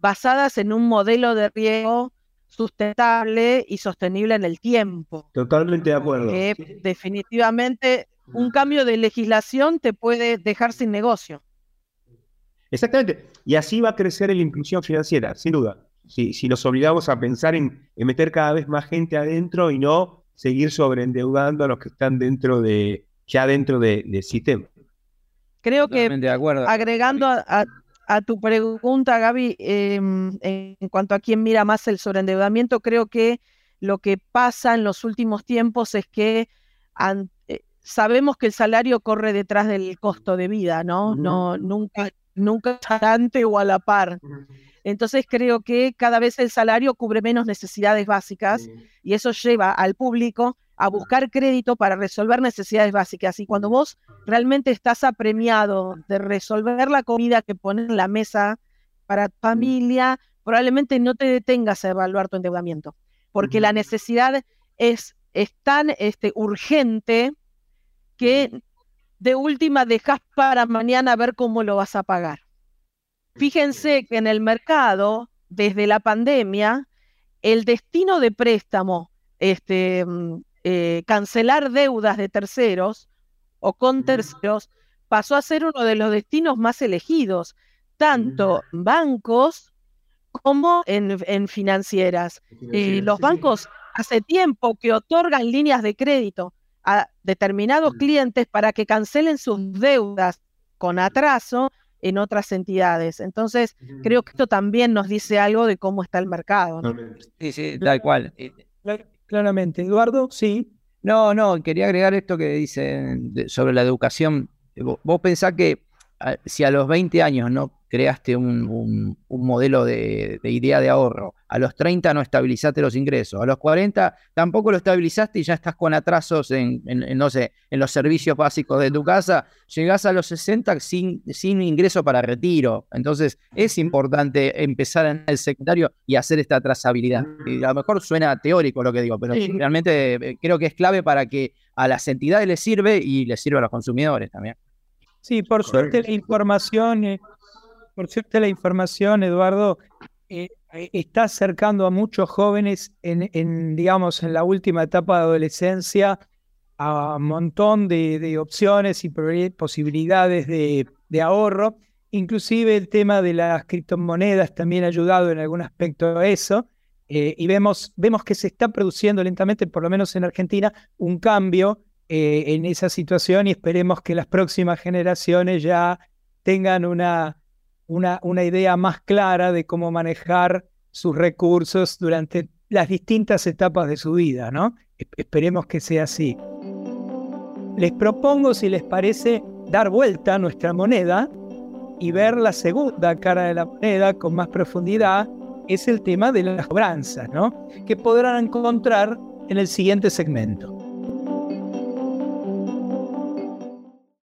basadas en un modelo de riesgo sustentable y sostenible en el tiempo. Totalmente de acuerdo. Que definitivamente un cambio de legislación te puede dejar sin negocio. Exactamente. Y así va a crecer la inclusión financiera, sin duda. Si, si nos obligamos a pensar en, en meter cada vez más gente adentro y no seguir sobreendeudando a los que están dentro de, ya dentro de- del sistema. Creo que Totalmente de acuerdo. agregando a, a- a tu pregunta, Gaby, em, en cuanto a quién mira más el sobreendeudamiento, creo que lo que pasa en los últimos tiempos es que an- eh, sabemos que el salario corre detrás del costo de vida, ¿no? No, nunca, nunca está ante o a la par. Entonces creo que cada vez el salario cubre menos necesidades básicas y eso lleva al público a buscar crédito para resolver necesidades básicas. Y cuando vos realmente estás apremiado de resolver la comida que pones en la mesa para tu familia, probablemente no te detengas a evaluar tu endeudamiento, porque la necesidad es, es tan este, urgente que de última dejas para mañana ver cómo lo vas a pagar. Fíjense que en el mercado, desde la pandemia, el destino de préstamo, este, mm, eh, cancelar deudas de terceros o con terceros, pasó a ser uno de los destinos más elegidos, tanto bancos como en, en financieras. Eh, los bancos hace tiempo que otorgan líneas de crédito a determinados clientes para que cancelen sus deudas con atraso en otras entidades. Entonces, creo que esto también nos dice algo de cómo está el mercado. ¿no? Sí, sí, tal cual. Eh, Cla- Claramente. Eduardo, sí. No, no, quería agregar esto que dicen sobre la educación. Vos, pensás que a- si a los 20 años no creaste un, modelo de, idea de ahorro. A los 30 no estabilizaste los ingresos. A los 40 tampoco lo estabilizaste y ya estás con atrasos en, no sé, en los servicios básicos de tu casa. Llegás a los 60 sin, sin ingreso para retiro. Entonces es importante empezar en el secundario y hacer esta trazabilidad. Y a lo mejor suena teórico lo que digo, pero realmente eh, creo que es clave para que a las entidades les sirve y les sirve a los consumidores también. Sí, por suerte la información, eh, por suerte la información, Eduardo, eh, está acercando a muchos jóvenes en, digamos, en la última etapa de adolescencia a un montón de, opciones y posibilidades de, ahorro. Inclusive el tema de las criptomonedas también ha ayudado en algún aspecto a eso. Eh, y vemos, vemos que se está produciendo lentamente, por lo menos en Argentina, un cambio eh, en esa situación y esperemos que las próximas generaciones ya tengan una, una, una idea más clara de cómo manejar sus recursos durante las distintas etapas de su vida, ¿no? Esperemos que sea así. Les propongo, si les parece, dar vuelta a nuestra moneda y ver la segunda cara de la moneda con más profundidad, es el tema de las cobranzas, ¿no? Que podrán encontrar en el siguiente segmento.